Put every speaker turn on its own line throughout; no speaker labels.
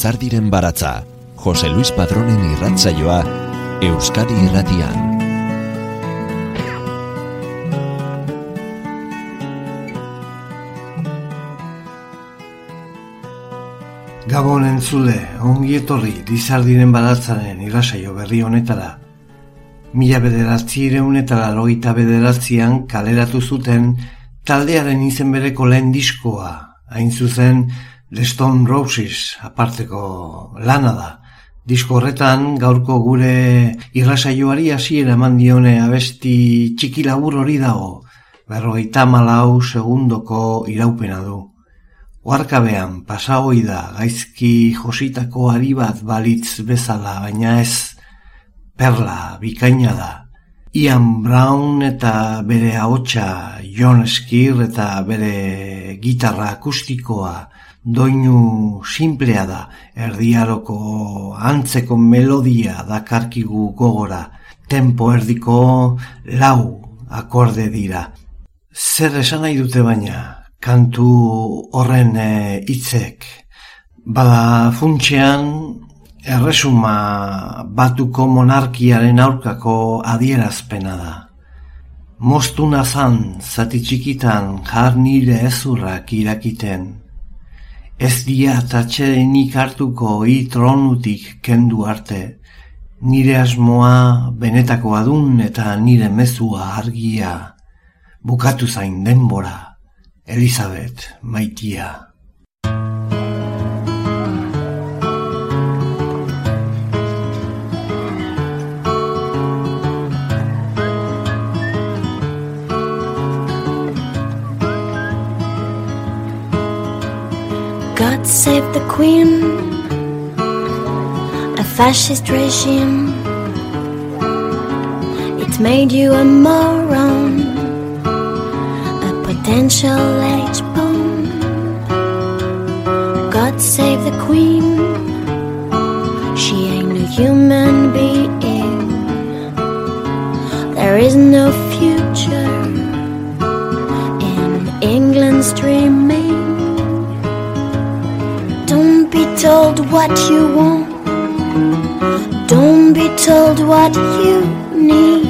Lizardiren baratza, Jose Luis Padronen irratzaioa, Euskadi irratian.
Gabon entzule, ongi etorri Lizardiren baratzaren irratzaio berri honetara. Mila bederatzi ireunetara logita bederatzian kaleratu zuten taldearen izen bereko lehen diskoa, hain zuzen The Stone Roses aparteko lana da. Disko horretan gaurko gure irrasaioari hasiera eman dione abesti txiki labur hori dago, berrogeita malau segundoko iraupena du. Oarkabean pasa hoi da gaizki jositako ari bat balitz bezala, baina ez perla bikaina da. Ian Brown eta bere ahotsa John Skir eta bere gitarra akustikoa doinu simplea da, erdiaroko antzeko melodia dakarkigu gogora, tempo erdiko lau akorde dira. Zer esan nahi dute baina, kantu horren eh, hitzek, bada funtxean erresuma batuko monarkiaren aurkako adierazpena da. Mostu nazan, zati txikitan, jar nire ezurrak irakiten. Ez dia tatxerenik hartuko i tronutik kendu arte. Nire asmoa benetakoa dun eta nire mezua argia. Bukatu zain denbora, Elizabeth maitia.
God save the Queen, a fascist regime. It made you a moron, a potential H bomb. God save the Queen, she ain't a human being. There is no future in England's dreaming. What you want. Don't be told what you need.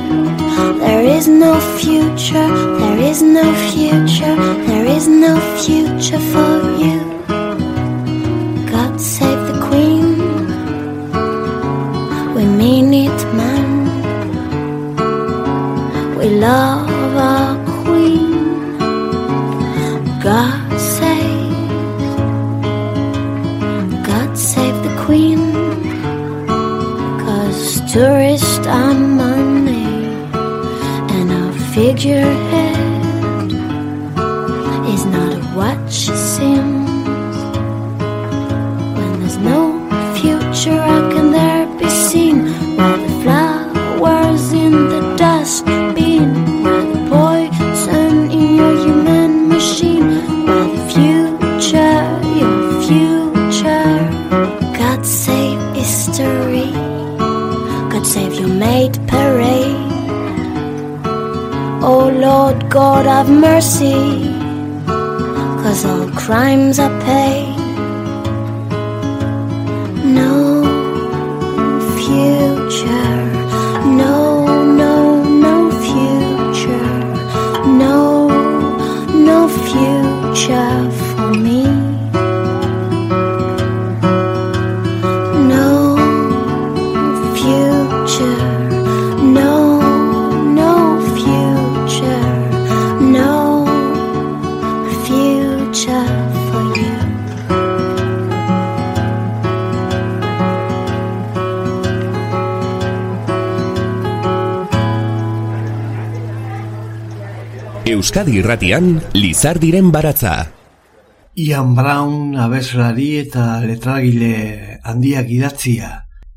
There is no future. There is no future. There is no future for you. what she.
Euskadi irratian, Lizardiren baratza.
Ian Brown abeslari eta letragile handiak idatzia,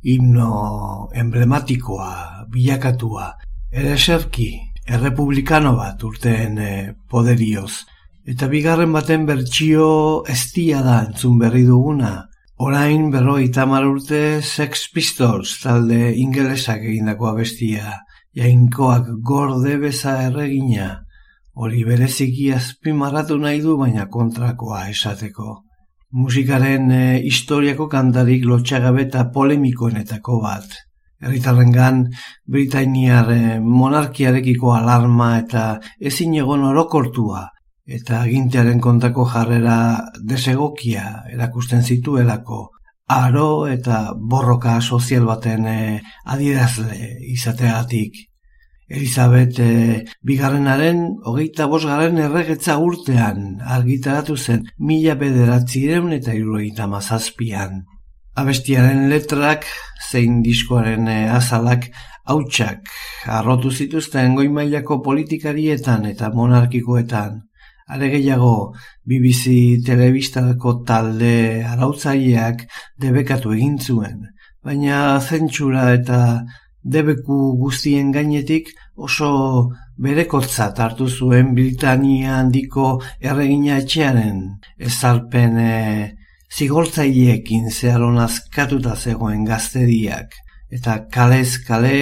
himno emblematikoa, bilakatua, ere eserki, errepublikano bat urteen eh, poderioz. Eta bigarren baten bertsio estia da entzun berri duguna. Orain berrogeita hamar urte Sex Pistols talde ingelesak egindako abestia. Jainkoak gorde beza erregina. Hori bereziki azpimarratu nahi du baina kontrakoa esateko. musikaren e, historiako kantarik lotxagabe eta polemikoenetako bat. Herritarrengan Britainiar e, monarkiarekiko alarma eta ezin egon orokortua eta agintearen kontako jarrera desegokia erakusten zituelako aro eta borroka sozial baten e, adierazle izateagatik. Elizabeth e, bigarrenaren hogeita bosgarren erregetza urtean argitaratu zen mila bederatzireun eta irueita mazazpian. Abestiaren letrak zein diskoaren e, azalak hautsak arrotu zituzten goi mailako politikarietan eta monarkikoetan. Are gehiago, BBC telebistako talde arautzaileak debekatu egin zuen, baina zentsura eta debeku guztien gainetik oso berekotzat hartu zuen Britania handiko erregina etxearen. Ezarpen e, zigortzaileekin zeharon azkatuta zegoen gazteriak. Eta kalez kale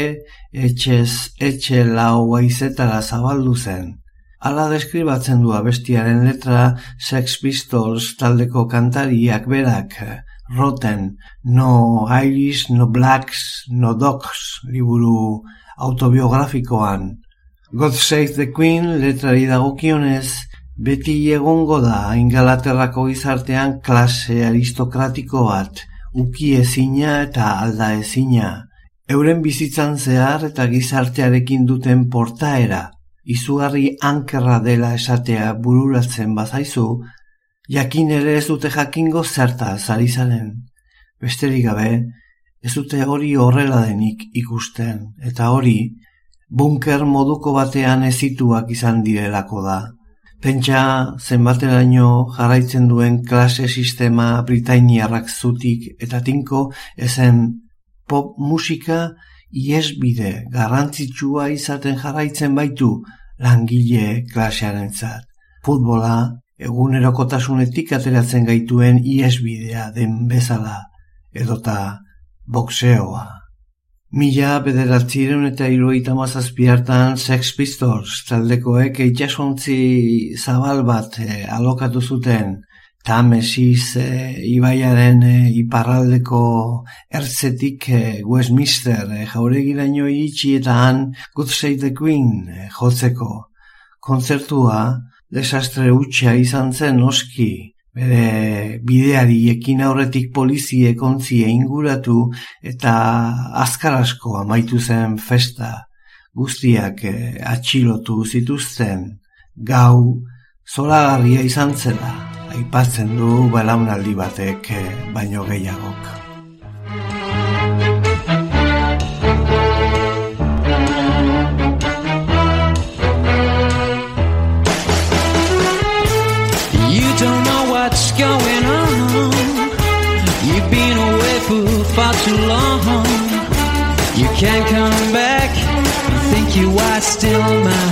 etxez etxe lau aizetara zabaldu zen. Hala deskribatzen du abestiaren letra Sex Pistols taldeko kantariak berak, Roten, no Irish, no Blacks, no Dogs, liburu autobiografikoan. God Save the Queen letrari dagokionez, beti egongo da ingalaterrako gizartean klase aristokratiko bat, uki ezina eta alda ezina. Euren bizitzan zehar eta gizartearekin duten portaera, izugarri ankerra dela esatea bururatzen bazaizu, jakin ere ez dute jakingo zerta zari zaren. Besterik gabe, ez dute hori horrela denik ikusten, eta hori, bunker moduko batean ezituak izan direlako da. Pentsa zenbateraino jarraitzen duen klase sistema britainiarrak zutik eta tinko ezen pop musika iesbide garrantzitsua izaten jarraitzen baitu langile klasearen zat. Futbola, egunerokotasunetik ateratzen gaituen iesbidea den bezala edota boxeoa. Mila bederatzireun eta iruita mazazpiartan Sex Pistols taldekoek eitxasontzi zabal bat e, alokatu zuten Tamesis e, ibaiaren e, iparraldeko ertzetik e, Westminster e, jauregiraino itxi eta han Good Save the Queen e, jotzeko. Kontzertua desastre utxa izan zen noski, bere bideari ekin aurretik polizie kontzie inguratu eta azkar asko amaitu zen festa. Guztiak eh, atxilotu zituzten. Gau zolagarria izan zela. Aipatzen du belaunaldi batek eh, baino gehiagok.
Can't come back. You think you are still mine.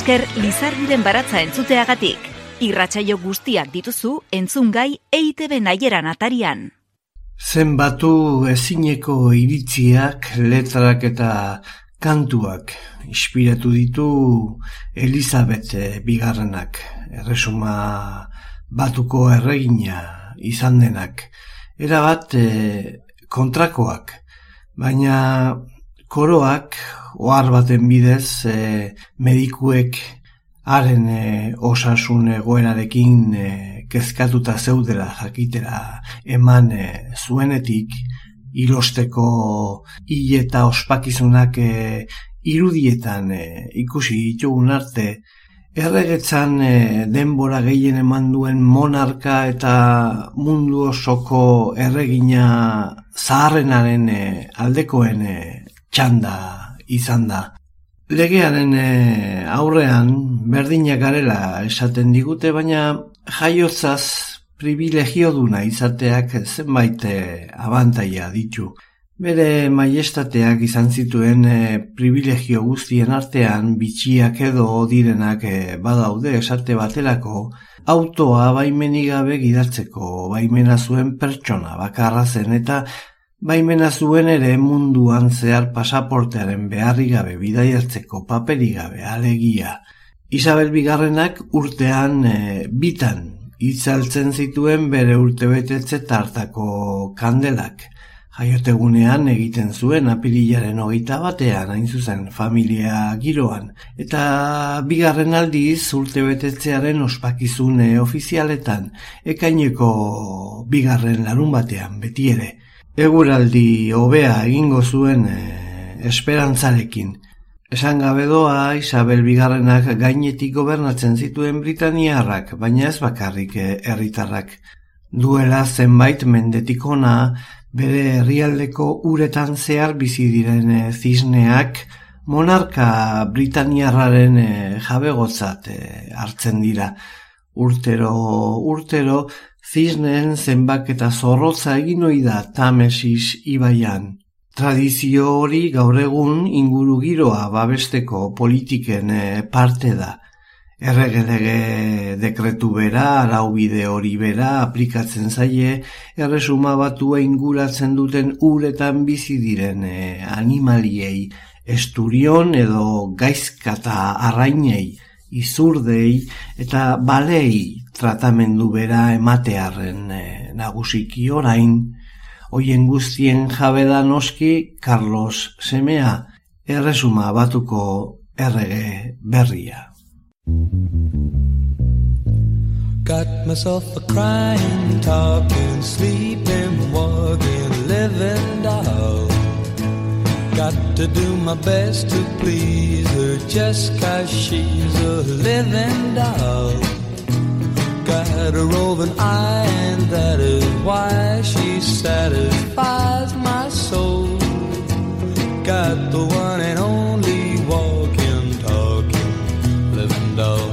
Esker Lizardiren baratza entzuteagatik. Irratsaio guztiak dituzu entzungai EITB naieran atarian.
Zenbatu ezineko iritziak, letrak eta kantuak inspiratu ditu Elizabeth bigarrenak. Erresuma batuko erregina izan denak. Era bat e, kontrakoak, baina koroak ohar baten bidez e, medikuek haren e, osasun egoerarekin e, kezkatuta zeudela jakitera eman e, zuenetik ilosteko hil eta ospakizunak e, irudietan e, ikusi ditugun arte erregetzan e, denbora gehien eman duen monarka eta mundu osoko erregina zaharrenaren e, aldekoen e, txanda izan da. Legearen e, aurrean berdinak garela esaten digute, baina jaiotzaz privilegio duna izateak zenbait e, abantaia ditu. Bere maiestateak izan zituen e, privilegio guztien artean bitxiak edo direnak e, badaude esate batelako autoa baimenigabe gidatzeko baimena zuen pertsona bakarra zen eta Baimena zuen ere munduan zehar pasaportearen beharri gabe bidaiatzeko paperi gabe alegia. Isabel Bigarrenak urtean e, bitan itzaltzen zituen bere urtebetetze tartako kandelak. Jaiotegunean egiten zuen apirilaren hogeita batean hain zuzen familia giroan. Eta bigarren aldiz urtebetetzearen ospakizune ofizialetan ekaineko bigarren larun batean beti ere eguraldi hobea egingo zuen e, esperantzarekin. Esan gabe doa Isabel Bigarrenak gainetik gobernatzen zituen Britaniarrak, baina ez bakarrik eh, herritarrak. Duela zenbait mendetik ona, bere herrialdeko uretan zehar bizi diren e, zisneak, monarka Britaniarraren jabegotzat hartzen dira. Urtero, urtero, Zisnen zenbak eta zorrotza egin ohi da Tamesis ibaian. Tradizio hori gaur egun inguru giroa babesteko politiken eh, parte da. Erregelege dekretu bera, araubide hori bera, aplikatzen zaie, erresuma batua inguratzen duten uretan bizi diren eh, animaliei, esturion edo gaizkata arrainei, izurdei eta balei tratamendu bera ematearren e, nagusiki orain, hoien guztien jabeda noski Carlos Semea erresuma batuko errege berria.
Got myself a crying, talking, sleeping, walking, living doll. Got to do my best to please her just cause she's a living doll. Got roving eye, and that is why she satisfies my soul. Got the one and only walking, talking, living doll.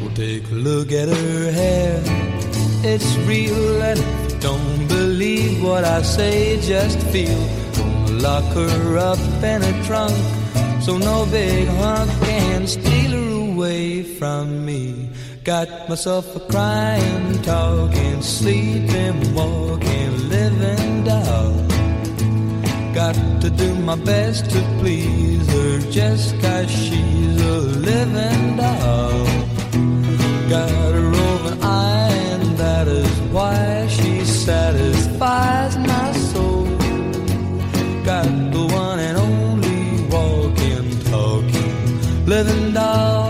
We'll take a look at her hair. It's real, and don't believe what I say, just feel lock her up in a trunk so no big hunk can steal her away from me. Got myself a crying, talking, sleeping, walking, living doll. Got to do my best to please her just cause she's a living doll. Got a roving eye, and that is why she satisfies my soul got the one and only walking, talking, living doll.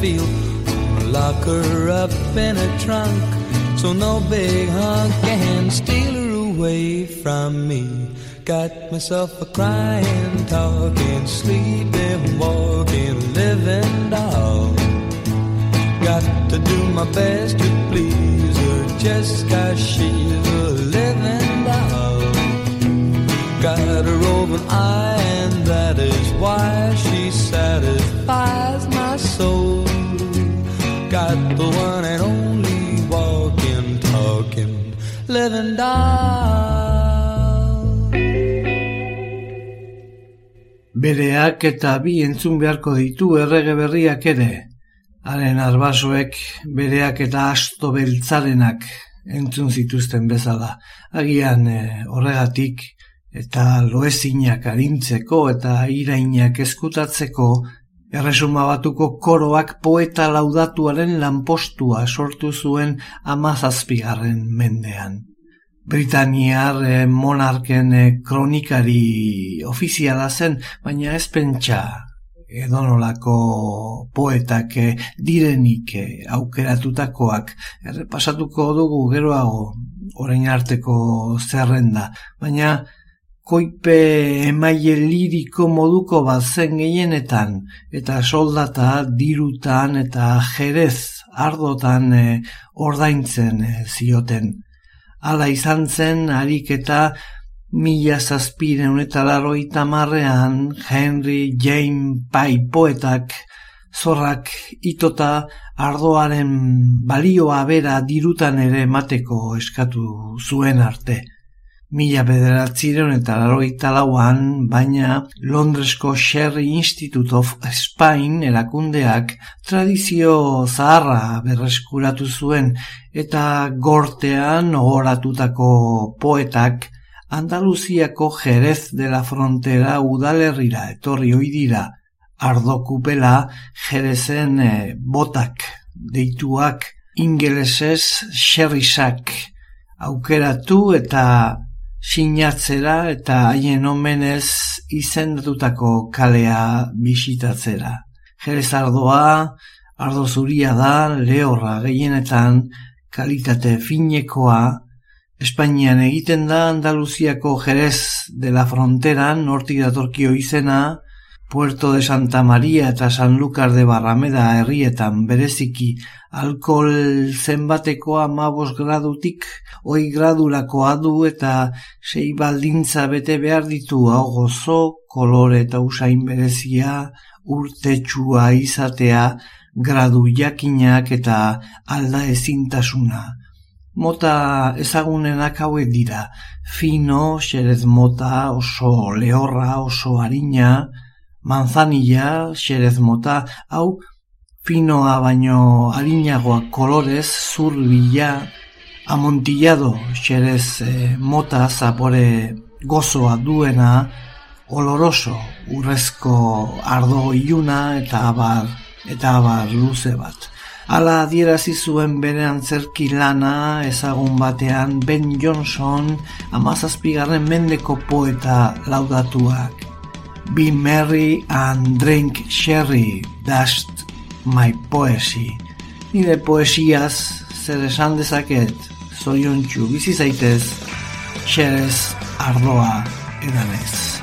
Feel. Lock her up in a trunk
So no big hunk can steal her away from me. Got myself a crying, talking, sleeping, walking, living doll. Got to do my best to please her just cause she's a living doll. Got a roving eye, and that is why she satisfies my soul. Got the one and only walking, talking, living doll.
Bereak eta bi entzun beharko ditu errege berriak ere. Haren arbasoek bereak eta asto beltzarenak entzun zituzten bezala. Agian eh, horregatik eta loezinak arintzeko eta irainak eskutatzeko erresuma batuko koroak poeta laudatuaren lanpostua sortu zuen amazazpigarren mendean. Britaniar eh, monarken eh, kronikari ofiziala zen, baina ez pentsa edonolako poetak eh, direnik aukeratutakoak errepasatuko dugu geroago orain arteko zerrenda, baina koipe emaile liriko moduko bat zen gehienetan eta soldata dirutan eta jerez ardotan e, ordaintzen zioten. Hala izan zen harik eta Mila zazpiren eta laroita marrean Henry James Pai poetak zorrak itota ardoaren balioa bera dirutan ere emateko eskatu zuen arte. Mila bederatziren eta laroita lauan, baina Londresko Sherry Institute of Spain erakundeak tradizio zaharra berreskuratu zuen eta gortean ogoratutako poetak Andaluziako Jerez de la Frontera udalerrira etorri ohi dira. Ardokupela Jerezen eh, botak deituak ingelesez xerrisak aukeratu eta sinatzera eta haien omenez izendatutako kalea bisitatzera. Jerez ardoa, ardo zuria da, lehorra gehienetan, kalitate finekoa, Espainian egiten da Andaluziako Jerez de la Frontera, nortik datorkio izena, Puerto de Santa Maria eta San Lucar de Barrameda herrietan bereziki alkohol zenbateko amabos gradutik oi gradurakoa du eta sei baldintza bete behar ditu hau gozo, kolore eta usain berezia, urtetsua izatea, gradu jakinak eta alda ezintasuna. Mota ezagunenak hauek dira, fino, xerez mota, oso lehorra, oso harina, manzanilla, xerez mota, hau finoa baino harinagoa kolorez, zurbila, amontillado, xerez eh, mota, zapore gozoa duena, oloroso, urrezko ardo iluna eta abar, eta abar luze bat. Ala adierazi zuen bere antzerki lana ezagun batean Ben Johnson amazazpigarren mendeko poeta laudatuak. Be merry and drink sherry, dust my poesy. Nire poesiaz zer esan dezaket, zoriontsu bizi zaitez, xerez ardoa edanez.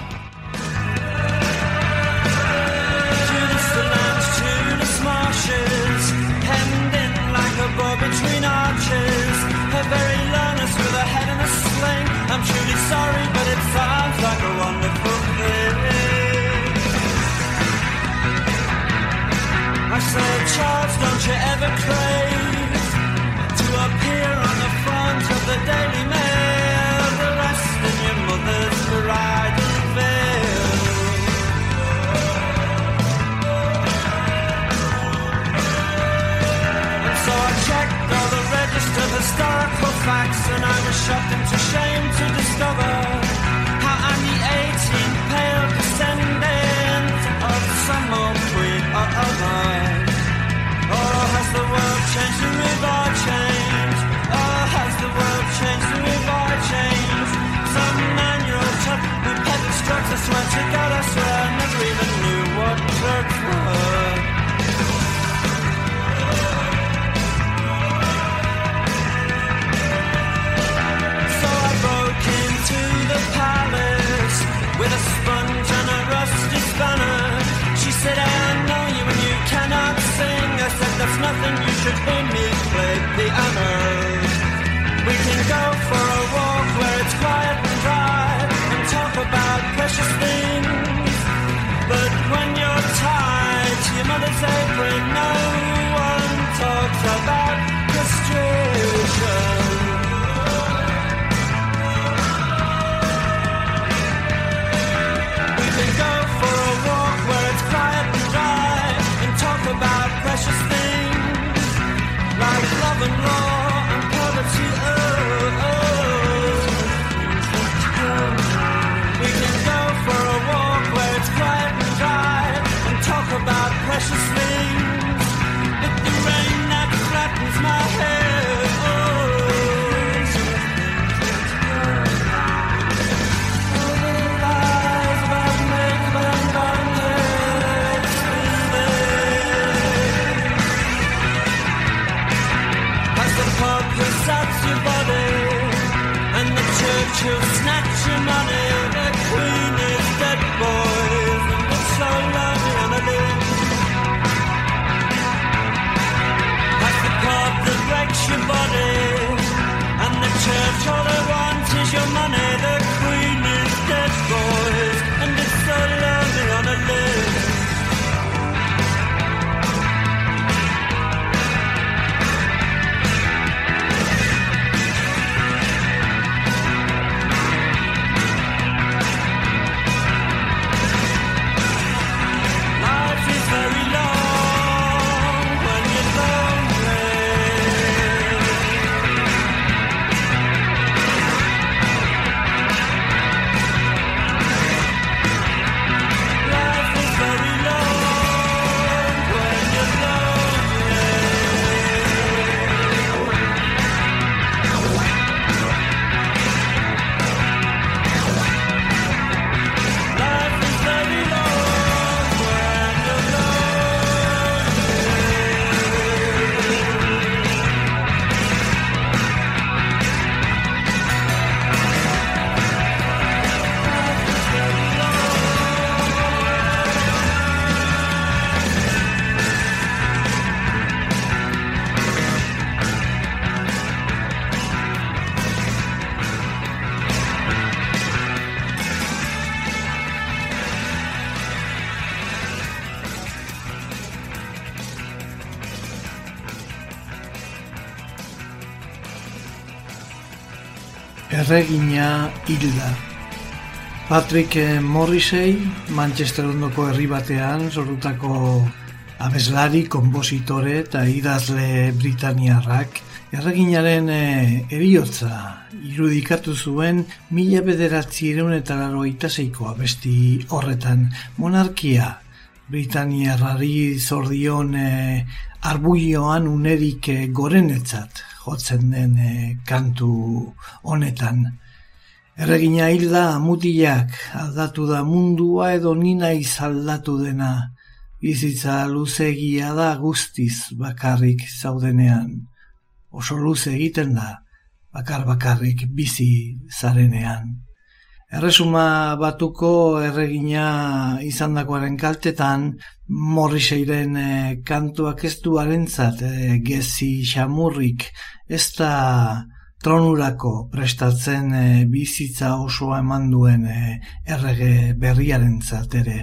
Then you should hear me play piano.
Erregina hilda. Patrick Morrisey, Manchester ondoko herri batean, sortutako abeslari, konpositore eta idazle britaniarrak, erreginaren e, eriotza irudikatu zuen mila bederatzi eta larogeita zeiko abesti horretan. Monarkia, Britaniarrari zordion e, arbuioan unerik e, gorenetzat jotzen den e, kantu honetan. Erregina hilda mutilak aldatu da mundua edo nina aldatu dena. Bizitza luzegia da guztiz bakarrik zaudenean. Oso luze egiten da, bakar bakarrik bizi zarenean. Erresuma batuko erregina izandakoaren kaltetan, Morriseiren e, kantuak ez du arentzat e, gezi xamurrik, ez da tronurako prestatzen e, bizitza osoa eman duen e, errege berriarentzat ere.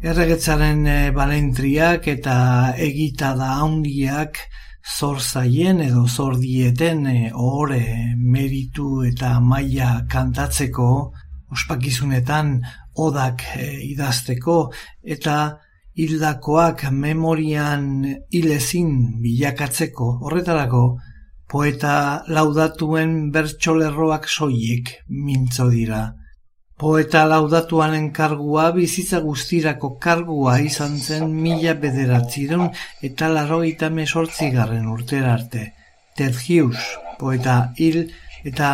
Erregetzaren e, balentriak eta egitada handiak zor zaien edo zor dieten e, ohore meritu eta maila kantatzeko ospakizunetan odak e, idazteko eta hildakoak memorian hilezin bilakatzeko horretarako poeta laudatuen bertsolerroak soilik mintzo dira. Poeta laudatuaren kargua bizitza guztirako kargua izan zen mila bederatzireun eta larogeita mesortzigarren urtera arte. Ted Hughes, poeta hil eta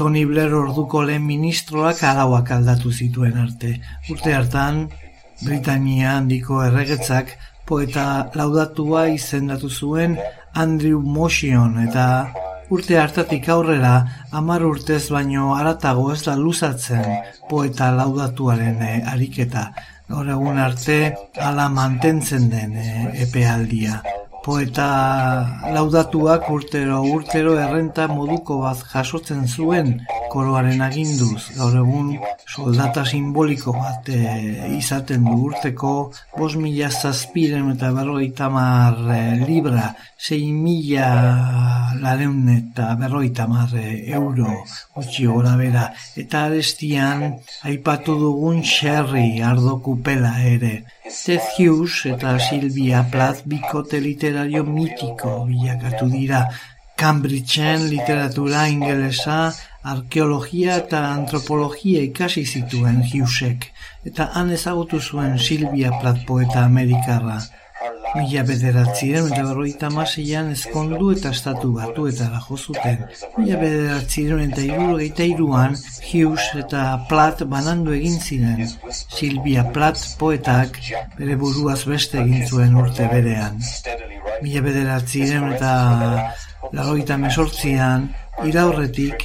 Tony Blair orduko lehen ministroak arauak aldatu zituen arte. Urte hartan, Britania handiko erregetzak poeta laudatua izendatu zuen Andrew Motion eta urte hartatik aurrera hamar urtez baino haratago ez da luzatzen poeta laudatuaren e, ariketa. Gaur egun arte hala mantentzen den e, epealdia. Poeta laudatuak urtero urtero errenta moduko bat jasotzen zuen koroaren aginduz. Gaur egun soldata simboliko bat e, izaten du urteko bos mila zazpiren eta berroita mar e, libra, sei mila lareun eta berroita mar e, euro gutxi gora bera. Eta arestian aipatu dugun xerri ardo kupela ere. Ted Hughes eta Silvia Plath bikote literario mitiko bilakatu dira. Cambridgeen literatura ingelesa, arkeologia eta antropologia ikasi zituen Hughesek, eta han ezagutu zuen Silvia Plath poeta amerikarra. Mila bederatzien eta berroita maseian ezkondu eta estatu batu eta jo zuten. Mila bederatzien eta iruro eta iruan Hughes eta Platt banandu egin ziren. Silvia Platt poetak bere buruaz beste egin zuen urte berean. Mila bederatzien eta lagoita mesortzian iraurretik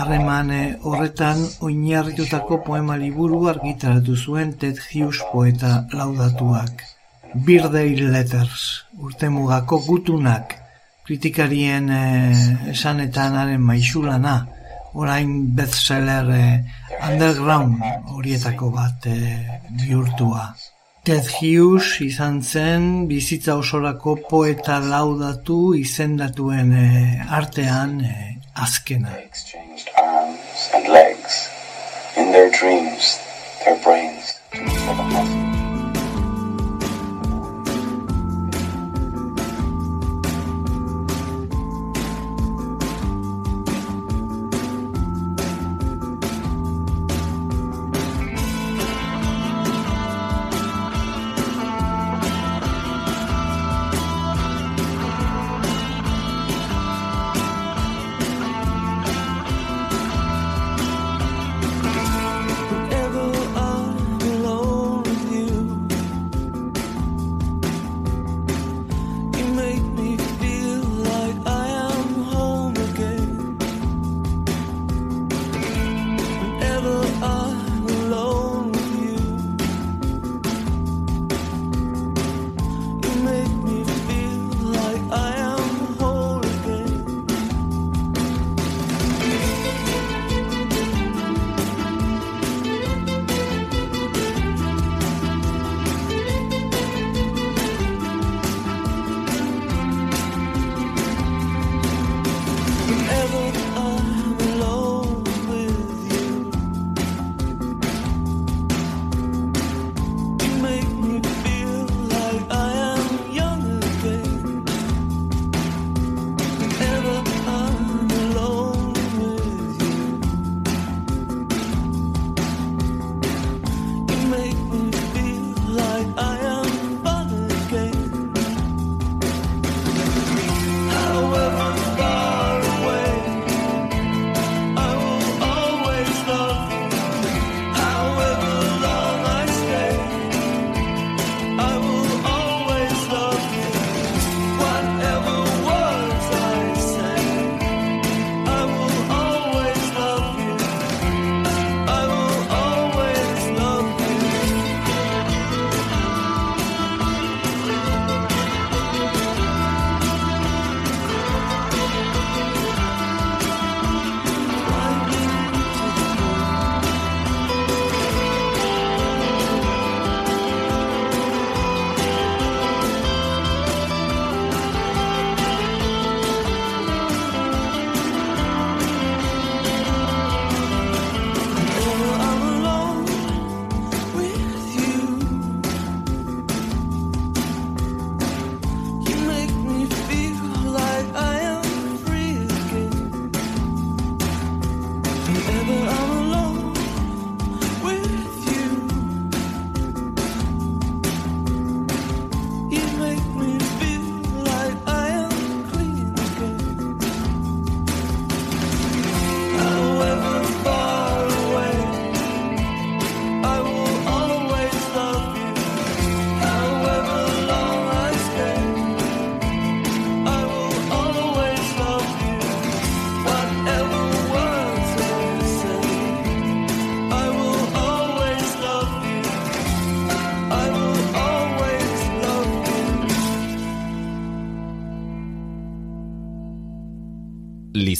harremane horretan oinarritutako poema liburu argitaratu zuen Ted Hughes poeta laudatuak. Birthday Letters, urte mugako gutunak, kritikarien eh, esanetanaren maixulana, orain bestseller eh, underground horietako bat eh, bihurtua. Ted Hughes izan zen bizitza osorako poeta laudatu izendatuen eh, artean eh, azkena.
and legs. In their dreams, their brains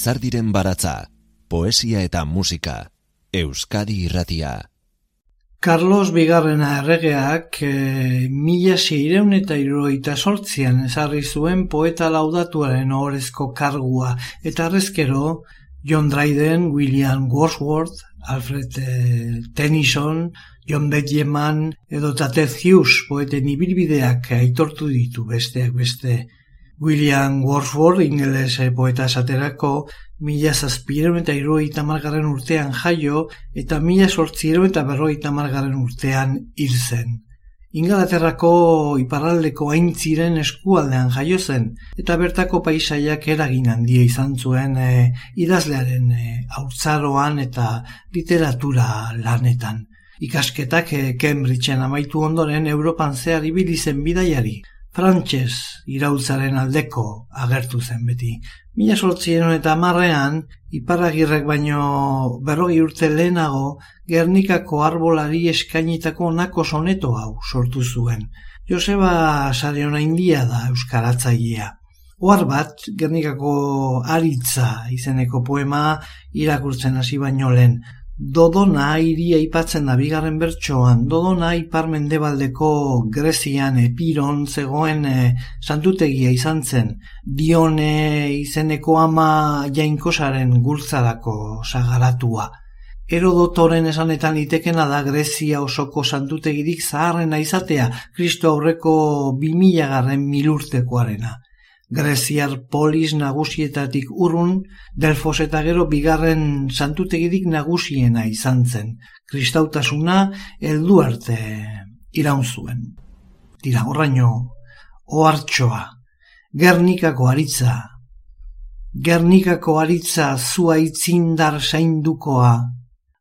Lizardiren baratza, poesia eta musika, Euskadi irratia.
Carlos Bigarrena erregeak e, mila seireun eta iruroita sortzian ezarri zuen poeta laudatuaren ohorezko kargua eta arrezkero John Dryden, William Wordsworth, Alfred e, Tennyson, John Betjeman edo Ted Hughes poeten ibilbideak aitortu ditu besteak beste. William Wordsworth ingeles poeta esaterako mila zazpireun eta iruroita margarren urtean jaio eta mila sortzireun eta berroita margarren urtean hil zen. Ingalaterrako iparraldeko aintziren eskualdean jaio zen eta bertako paisaiak eragin handia izan zuen e, idazlearen e, hautzaroan eta literatura lanetan. Ikasketak e, Cambridgeen amaitu ondoren Europan zehar ibili zen bidaiari. Frantses iraultzaren aldeko agertu zen beti. Mila sortzien eta marrean, iparagirrek baino berrogi urte lehenago, Gernikako arbolari eskainitako nako soneto hau sortu zuen. Joseba Sariona India da Euskaratzailea. Oar bat, Gernikako aritza izeneko poema irakurtzen hasi baino lehen. Dodona iria aipatzen da bigarren bertsoan, Dodona ipar mendebaldeko Grezian epiron zegoen e, santutegia izan zen, dione izeneko ama jainkosaren gultzadako sagaratua. Erodotoren esanetan itekena da Grezia osoko santutegirik zaharrena izatea, Kristo aurreko 2000 garren milurtekoarena. Greziar polis nagusietatik urrun, Delfos eta gero bigarren santutegirik nagusiena izan zen. Kristautasuna heldu arte iraun zuen. Tira, horraino, ohartxoa, Gernikako aritza, Gernikako aritza zua itzindar saindukoa,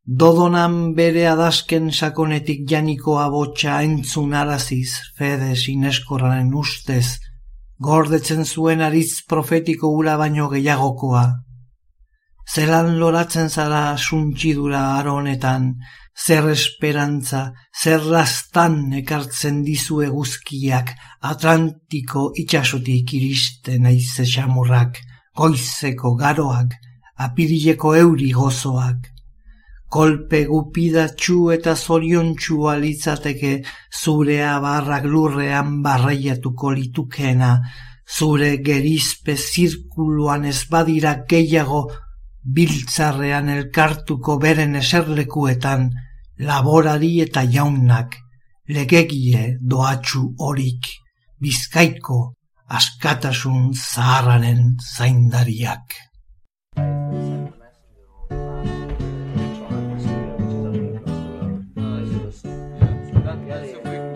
dodonan bere adasken sakonetik janikoa botxa entzun araziz, fede sineskorraren ustez, gordetzen zuen aritz profetiko ura baino gehiagokoa. Zelan loratzen zara suntxidura aronetan, zer esperantza, zer rastan ekartzen dizu eguzkiak, Atlantiko itxasotik iristen aize xamurrak, goizeko garoak, apirileko euri gozoak kolpe gupidatxu eta zoriontxu alitzateke zure abarrak lurrean barraiatuko litukena, zure gerizpe zirkuluan ez badira gehiago biltzarrean elkartuko beren eserlekuetan, laborari eta jaunak, legegie doatxu horik, bizkaiko askatasun zaharraren zaindariak.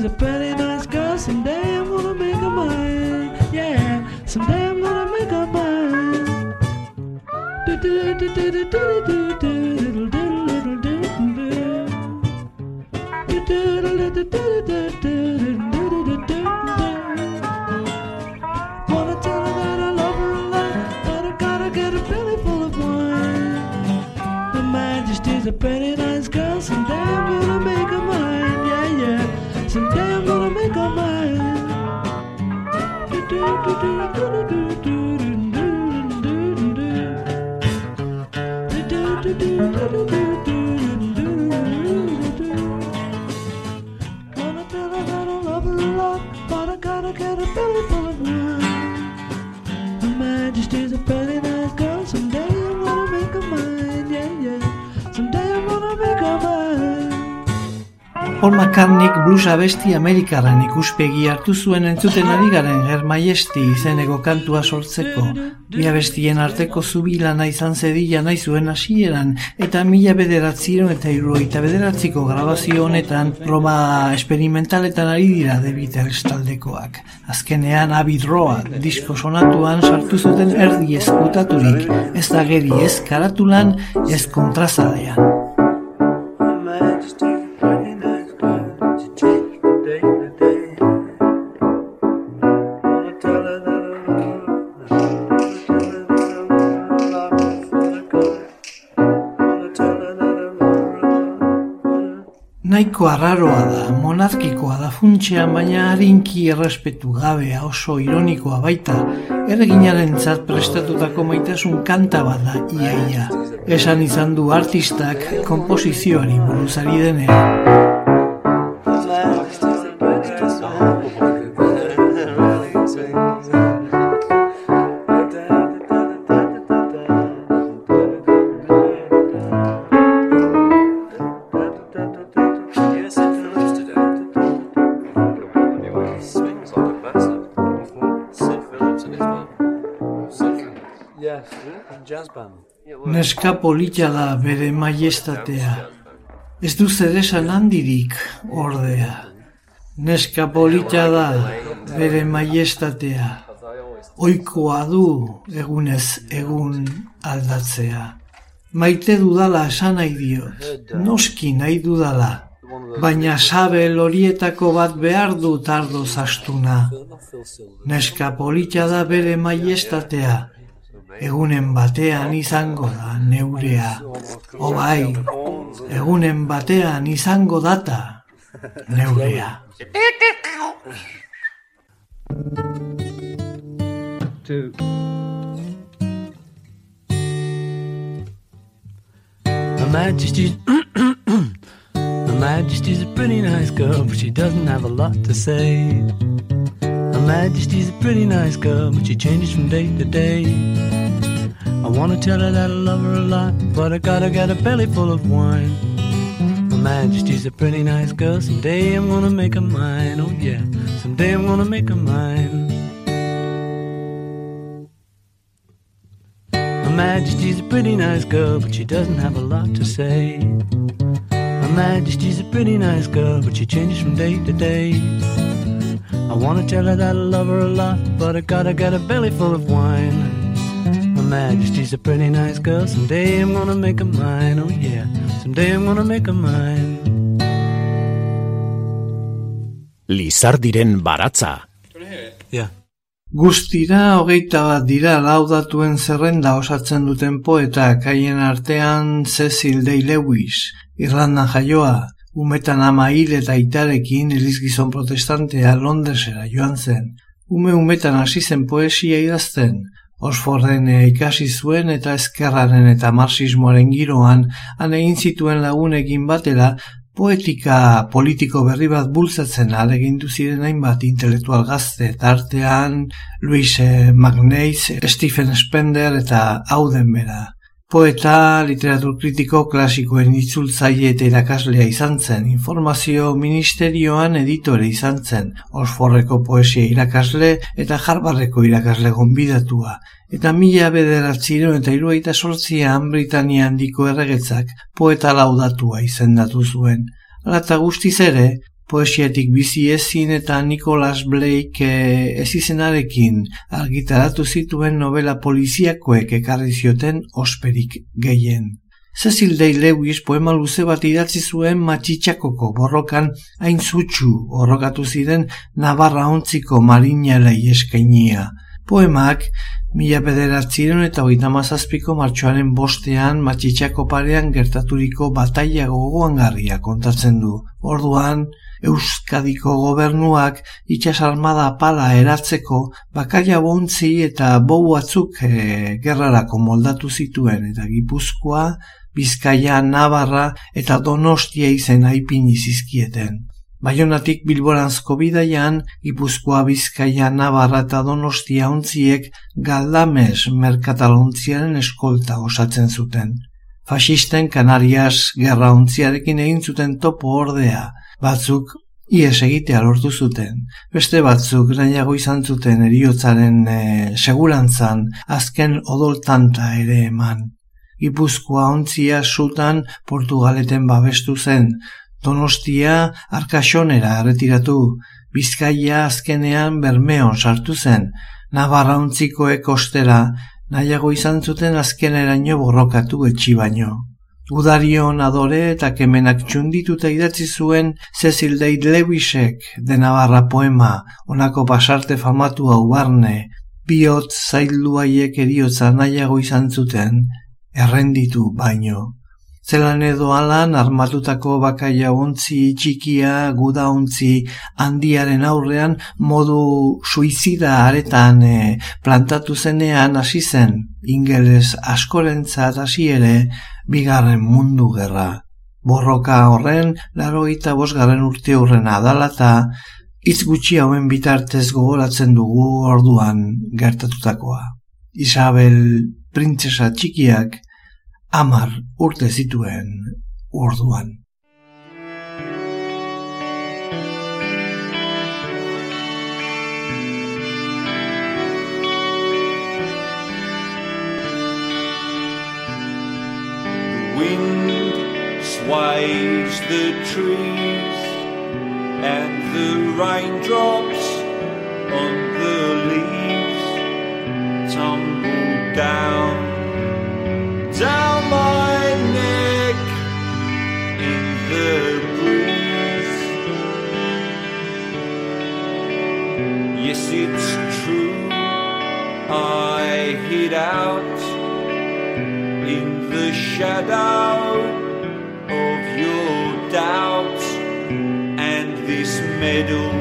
Majesty's a pretty nice girl, someday I'm gonna make her mine. Yeah, someday I'm gonna make her mine. Do do do do do do do do do do do do do do do do do do Do do do
blues abesti Amerikarran ikuspegi hartu zuen entzuten ari garen Her Majesty izeneko kantua sortzeko. Bi abestien arteko zubilana izan zedila nahi zuen hasieran eta mila bederatziron eta irroita bederatziko grabazio honetan proba experimentaletan ari dira The Beatles taldekoak. Azkenean Abbey Road disko sonatuan sartu zuten erdi eskutaturik, ez da geri ez karatulan, ez kontrazalean. Nahiko arraroa da, monarkikoa da funtsean, baina harinki errespetu gabea oso ironikoa baita, erreginaren zat prestatutako maitasun kanta bat da iaia. Esan izan du artistak komposizioari buruzari denean. Neska polita da bere maiestatea. Ez du zer esan handirik ordea. Neska polita da bere maiestatea. Oikoa du egunez egun aldatzea. Maite dudala esan nahi diot, noski nahi dudala. Baina sabel horietako bat behar du tardo zastuna. Neska polita da bere maiestatea. Egunen batean izango da neurea. O bai, egunen batean izango data neurea.
Two. Her Majesty's Her Majesty's a pretty nice girl, but she doesn't have a lot to say. Majesty's a pretty nice girl, but she changes from day to day. I wanna tell her that I love her a lot, but I gotta get a belly full of wine. Her Majesty's a pretty nice girl, someday I'm gonna make her mine. Oh yeah, someday I'm gonna make her mine. Her Majesty's a pretty nice girl, but she doesn't have a lot to say. Her Majesty's a pretty nice girl, but she changes from day to day. I wanna tell her that I love her a lot, but I gotta get a belly full of wine. Her Majesty's a pretty nice girl, someday I'm gonna make her mine, oh yeah, someday I'm gonna make her mine.
Lizardiren baratza.
Yeah.
Guztira hogeita bat dira laudatuen zerrenda osatzen duten poetak haien artean Cecil Day Lewis, Irlandan jaioa, umetan ama hil eta itarekin elizgizon protestantea Londresera joan zen. Ume umetan hasi zen poesia idazten, Osforden ikasi zuen eta ezkerraren eta marxismoaren giroan han egin zituen lagunekin batera poetika politiko berri bat bultzatzen alegindu ziren hainbat intelektual gazte tartean Louis Magneiz, Stephen Spender eta Audenbera. Poeta, literatur kritiko klasikoen itzultzaile eta irakaslea izan zen, informazio ministerioan editore izan zen, Oxfordeko poesia irakasle eta Harvardeko irakasle gonbidatua, eta mila bederatziron eta iruaita sortzian Britania handiko erregetzak poeta laudatua izendatu zuen. Alata guztiz ere, poesiatik bizi ezin eta Nicholas Blake eh, ez izenarekin argitaratu zituen novela poliziakoek ekarri zioten osperik gehien. Cecil Day Lewis poema luze bat idatzi zuen matxitxakoko borrokan hain zutxu borrokatu ziren Navarra ontziko marinalei eskainia. Poemak, mila bederatziron eta hogeita mazazpiko martxoaren bostean matxitxako parean gertaturiko bataia gogoangarria kontatzen du. Orduan, Euskadiko gobernuak itxas armada pala eratzeko bakaia bontzi eta bou batzuk e, gerrarako moldatu zituen eta Gipuzkoa, Bizkaia, Navarra eta Donostia izen aipini zizkieten. Baionatik bilboranzko bidaian, Gipuzkoa, Bizkaia, Navarra eta Donostia ontziek Galdames merkatalontziaren eskolta osatzen zuten. Fasisten Kanarias gerrauntziarekin egin zuten topo ordea, batzuk ies egitea lortu zuten. Beste batzuk nahiago izan zuten eriotzaren e, segurantzan azken odoltanta ere eman. Gipuzkoa ontzia sutan Portugaleten babestu zen, Donostia Arkaxonera erretiratu, Bizkaia azkenean Bermeon sartu zen, Navarra ontzikoek ostera, nahiago izan zuten azkeneraino borrokatu etxi baino. Udarion adore eta kemenak txundituta idatzi zuen Cecil Dade Lewisek de Navarra poema, onako pasarte famatu hau barne, bihot zailduaiek eriotza nahiago izan zuten, errenditu baino. Zelan edo alan armatutako bakaia ontzi txikia guda ontzi handiaren aurrean modu suizida aretan e, plantatu zenean hasi zen ingeles askorentzat hasi ere bigarren mundu gerra. Borroka horren laro eta bosgarren urte horren adalata hitz gutxi hauen bitartez gogoratzen dugu orduan gertatutakoa. Isabel printzesa txikiak amar urte zituen orduan.
wind sways the trees and the raindrops on the leaves tumble down down my neck in the breeze. Yes it's true. I hid out in the shadow of your doubt and this medal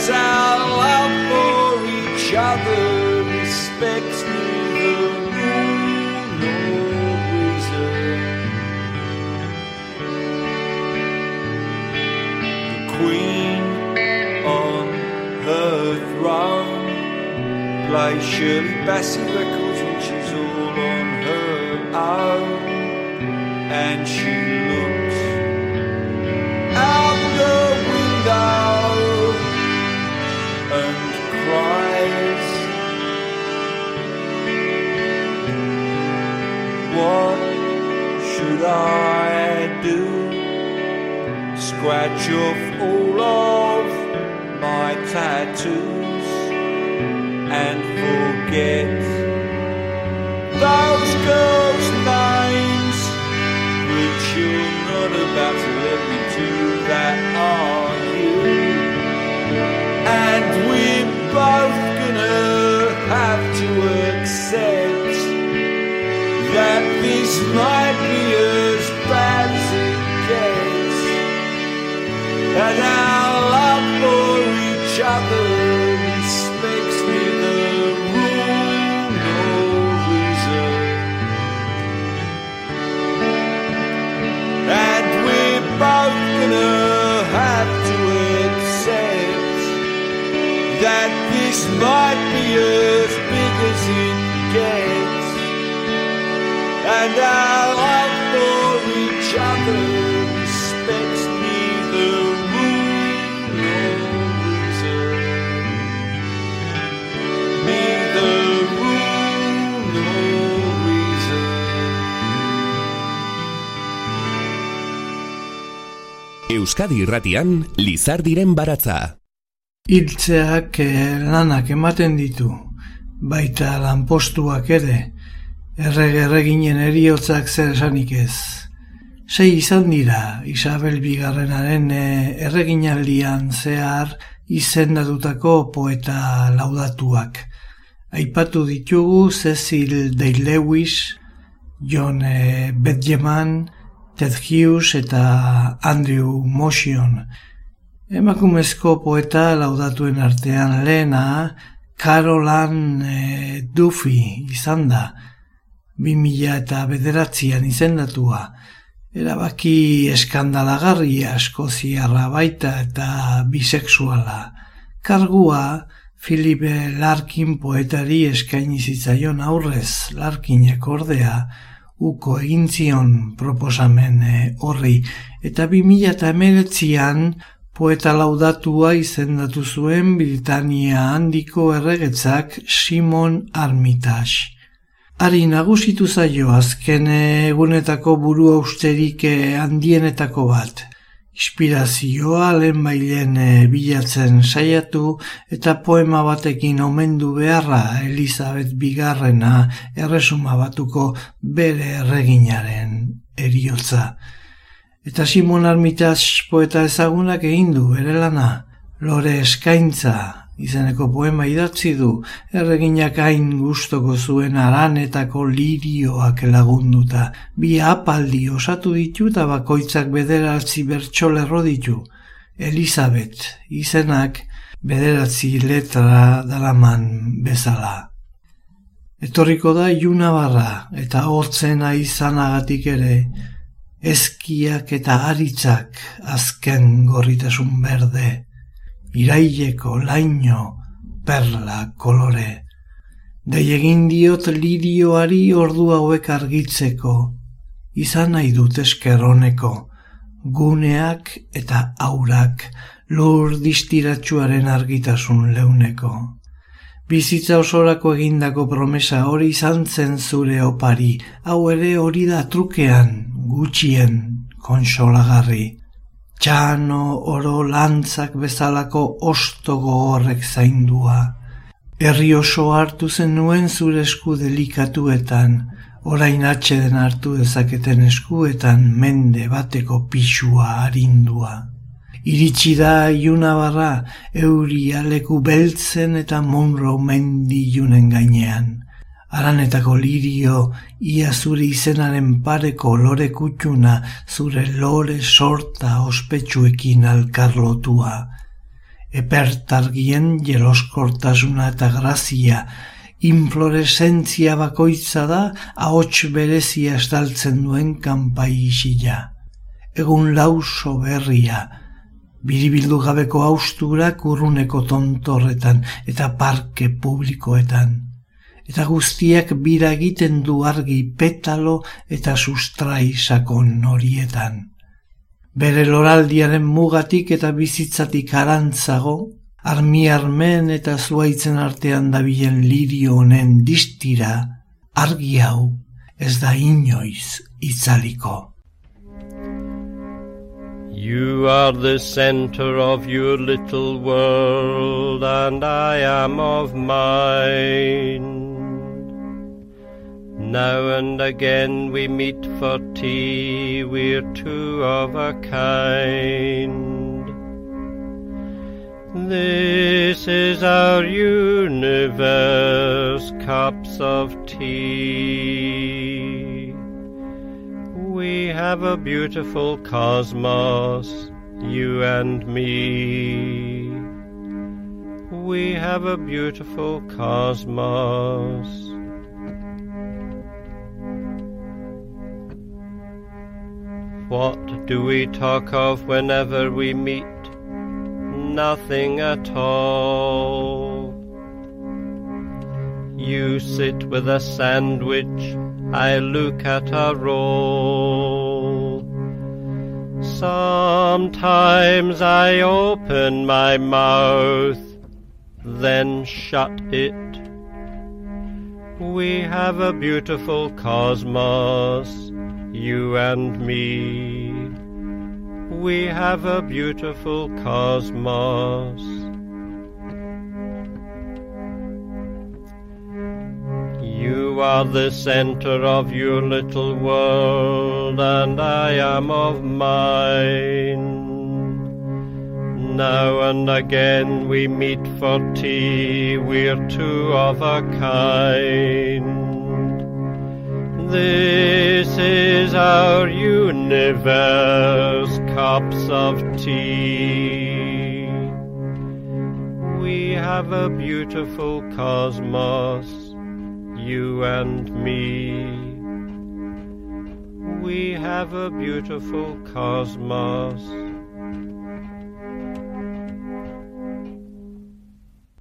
as our love for each other respects neither. The Queen on her throne plays Shirley Bassey records when she's all on her own, and she I do? Scratch off all of my tattoos and forget those girls' names, which you're not about to
Euskadi irratian Lizardiren baratza.
Hiltzeak eh, lanak ematen ditu, baita lanpostuak ere, errege erreginen eriotzak zer esanik ez. Sei izan dira Isabel Bigarrenaren eh, erreginaldian zehar izendatutako poeta laudatuak. Aipatu ditugu Cecil Day Lewis, John eh, Betjeman, Ted Hughes eta Andrew Motion. Emakumezko poeta laudatuen artean lehena Carolan e, Duffy izan da, 2000 eta bederatzean izendatua. Erabaki eskandalagarria eskoziarra baita eta bisexuala. Kargua Philippe Larkin poetari eskaini zitzaion aurrez Larkinek ordea uko egin zion proposamen eh, horri eta 2019an poeta laudatua izendatu zuen Britania handiko erregetzak Simon Armitage. Ari nagusitu zaio azken egunetako buru austerik handienetako bat. Inspirazioa lehen bailen eh, bilatzen saiatu eta poema batekin omendu beharra Elizabeth Bigarrena erresuma batuko bere erreginaren eriotza. Eta Simon Armitaz poeta ezagunak egin du bere lana, lore eskaintza izeneko poema idatzi du, erreginak hain gustoko zuen aranetako lirioak lagunduta, bi apaldi osatu ditu eta bakoitzak bederatzi bertxolerro ditu. Elizabeth izenak bederatzi letra dalaman bezala. Etorriko da juna barra eta hortzena izanagatik ere, eskiak eta aritzak azken gorritasun berde iraileko laino perla kolore. Dei egin diot lirioari ordu hauek argitzeko, izan nahi dut eskerroneko, guneak eta aurak lur distiratsuaren argitasun leuneko. Bizitza osorako egindako promesa hori izan zen zure opari, hau ere hori da trukean, gutxien, konsolagarri txano oro lantzak bezalako ostogo horrek zaindua. Herri oso hartu zen nuen zure esku delikatuetan, orain atxeden hartu dezaketen eskuetan mende bateko pixua harindua. Iritsi da iuna barra, euri aleku beltzen eta monro mendi gainean aranetako lirio, ia zure izenaren pareko lore kutxuna, zure lore sorta ospetsuekin alkarlotua. Epertargien jeloskortasuna eta grazia, infloresentzia bakoitza da, ahots berezia estaltzen duen kanpai isila. Egun lauso berria, biribildu gabeko austurak urruneko tontorretan eta parke publikoetan eta guztiak bira egiten du argi petalo eta sustrai sakon horietan. Bere loraldiaren mugatik eta bizitzatik arantzago, armi armen eta zuaitzen artean dabilen lirio honen distira, argi hau ez da inoiz itzaliko.
You are the center of your little world, and I am of mine. Now and again we meet for tea, we're two of a kind. This is our universe, cups of tea. We have a beautiful cosmos, you and me. We have a beautiful cosmos. What do we talk of whenever we meet? Nothing at all. You sit with a sandwich, I look at a roll. Sometimes I open my mouth, then shut it. We have a beautiful cosmos you and me. We have a beautiful cosmos. You are the center of your little world, and I am of mine. Now and again we meet for tea, we're two of a kind. This is our universe cups of tea. We have a beautiful cosmos, you and me. We have a beautiful cosmos.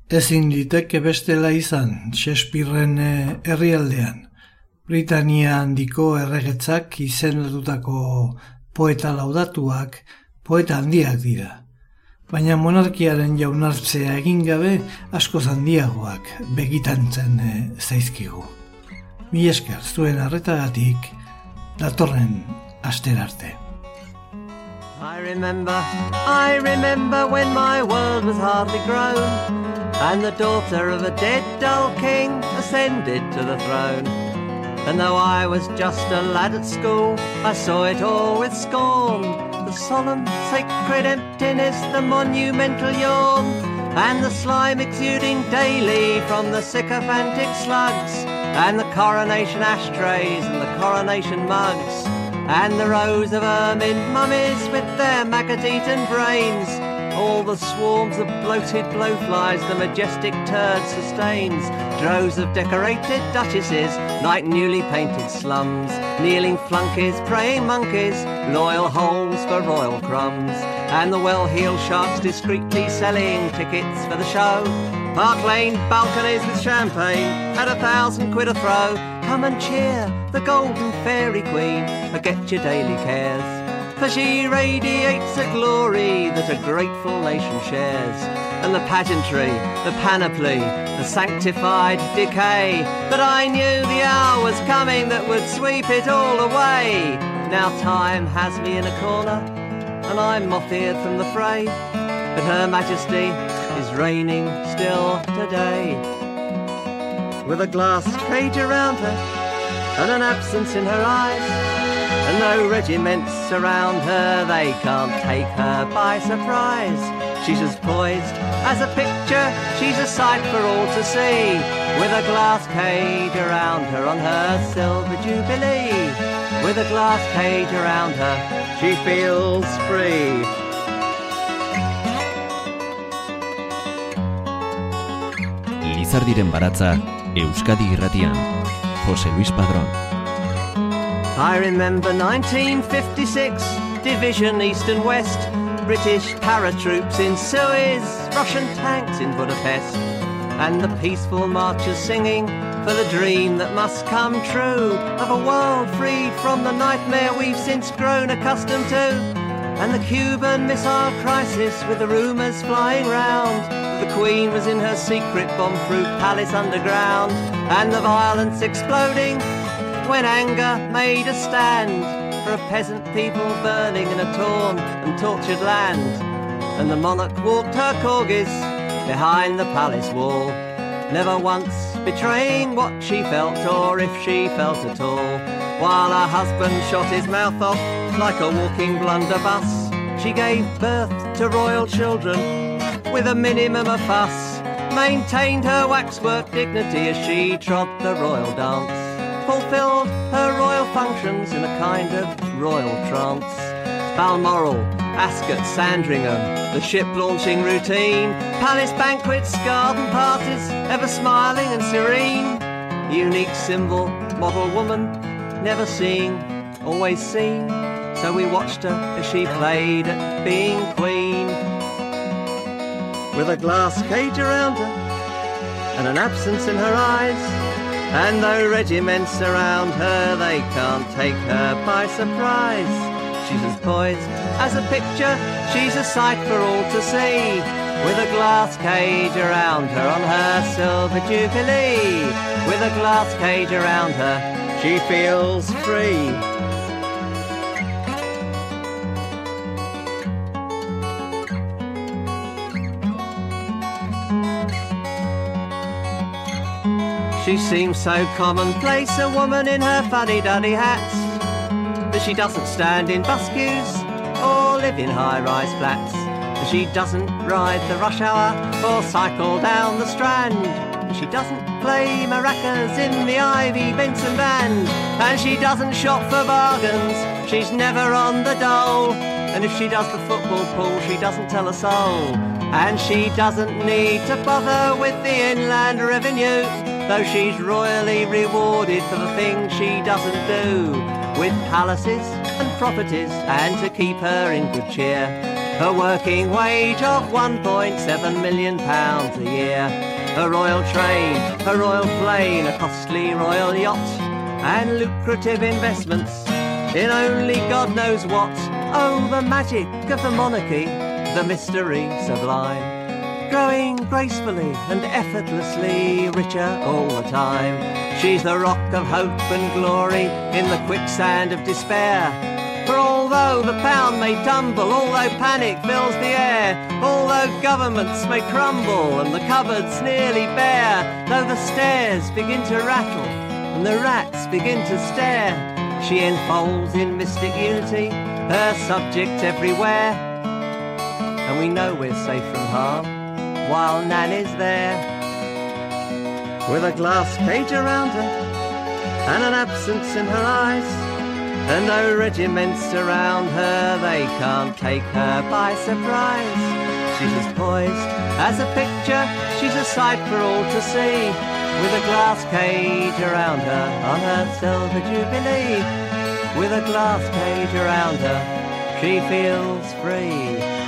Ezin liteke bestela izan Shakespearen eh, herrialdean. Britania handiko erregetzak izendatutako poeta laudatuak poeta handiak dira. Baina monarkiaren jaunartzea egin gabe askoz handiagoak begitantzen eh, zaizkigu. Mi esker zuen arretagatik datorren asterarte.
I remember, I remember when my world was hardly grown, and the daughter of a dead dull king ascended to the throne. And though I was just a lad at school, I saw it all with scorn. The solemn, sacred emptiness, the monumental yawn, and the slime exuding daily from the sycophantic slugs, and the coronation ashtrays and the coronation mugs, and the rows of ermine mummies with their maggot-eaten brains, all the swarms of bloated blowflies the majestic turd sustains, droves of decorated duchesses, like newly painted slums, kneeling flunkies, praying monkeys, loyal holes for royal crumbs, and the well-heeled sharks discreetly selling tickets for the show. Park Lane balconies with champagne at a thousand quid a throw. Come and cheer the golden fairy queen, forget your daily cares. For she radiates a glory that a grateful nation shares. And the pageantry, the panoply, the sanctified decay. But I knew the hour was coming that would sweep it all away. Now time has me in a corner, and I'm moth-eared from the fray. But her majesty is reigning still today. With a glass cage around her, and an absence in her eyes. And though regiments surround her, they can't take her by surprise. She's as poised as a picture, she's a sight for all to see. With a glass cage around her on her silver jubilee. With a glass cage around her, she feels free.
Lizardiren baratza, Euskadi irratian, Jose Luis Padrón.
I remember 1956, Division East and West, British paratroops in Suez, Russian tanks in Budapest, and the peaceful marchers singing for the dream that must come true of a world free from the nightmare we've since grown accustomed to. And the Cuban Missile Crisis with the rumours flying round. The Queen was in her secret bomb-proof palace underground. And the violence exploding when anger made a stand for a peasant people burning in a torn and tortured land. And the monarch walked her corgis behind the palace wall, never once betraying what she felt or if she felt at all. While her husband shot his mouth off like a walking blunderbuss, she gave birth to royal children with a minimum of fuss. Maintained her waxwork dignity as she trod the royal dance fulfilled her royal functions in a kind of royal trance. Balmoral, Ascot, Sandringham, the ship launching routine, palace banquets, garden parties, ever smiling and serene. Unique symbol, model woman, never seen, always seen. So we watched her as she played at being queen. With a glass cage around her and an absence in her eyes. And though regiments surround her, they can't take her by surprise. She's as poised as a picture, she's a sight for all to see. With a glass cage around her on her silver jubilee. With a glass cage around her, she feels free. She seems so commonplace, a woman in her fuddy-duddy hats. But she doesn't stand in bus queues or live in high-rise flats. She doesn't ride the rush hour or cycle down the strand. She doesn't play maracas in the Ivy Benson band. And she doesn't shop for bargains. She's never on the dole. And if she does the football pool, she doesn't tell a soul. And she doesn't need to bother with the inland revenue, though she's royally rewarded for the things she doesn't do. With palaces and properties, and to keep her in good cheer, a working wage of 1.7 million pounds a year. A royal train, a royal plane, a costly royal yacht, and lucrative investments in only God knows what. Oh, the magic of the monarchy, the mystery sublime. Growing gracefully and effortlessly richer all the time. She's the rock of hope and glory in the quicksand of despair. For although the pound may tumble, although panic fills the air, although governments may crumble and the cupboards nearly bare, though the stairs begin to rattle and the rats begin to stare, she enfolds in mystic unity her subjects everywhere. And we know we're safe from harm while Nanny's there. With a glass cage around her and an absence in her eyes. And no regiments surround her, they can't take her by surprise. She's as poised as a picture, she's a sight for all to see. With a glass cage around her on her silver jubilee. With a glass cage around her, she feels free.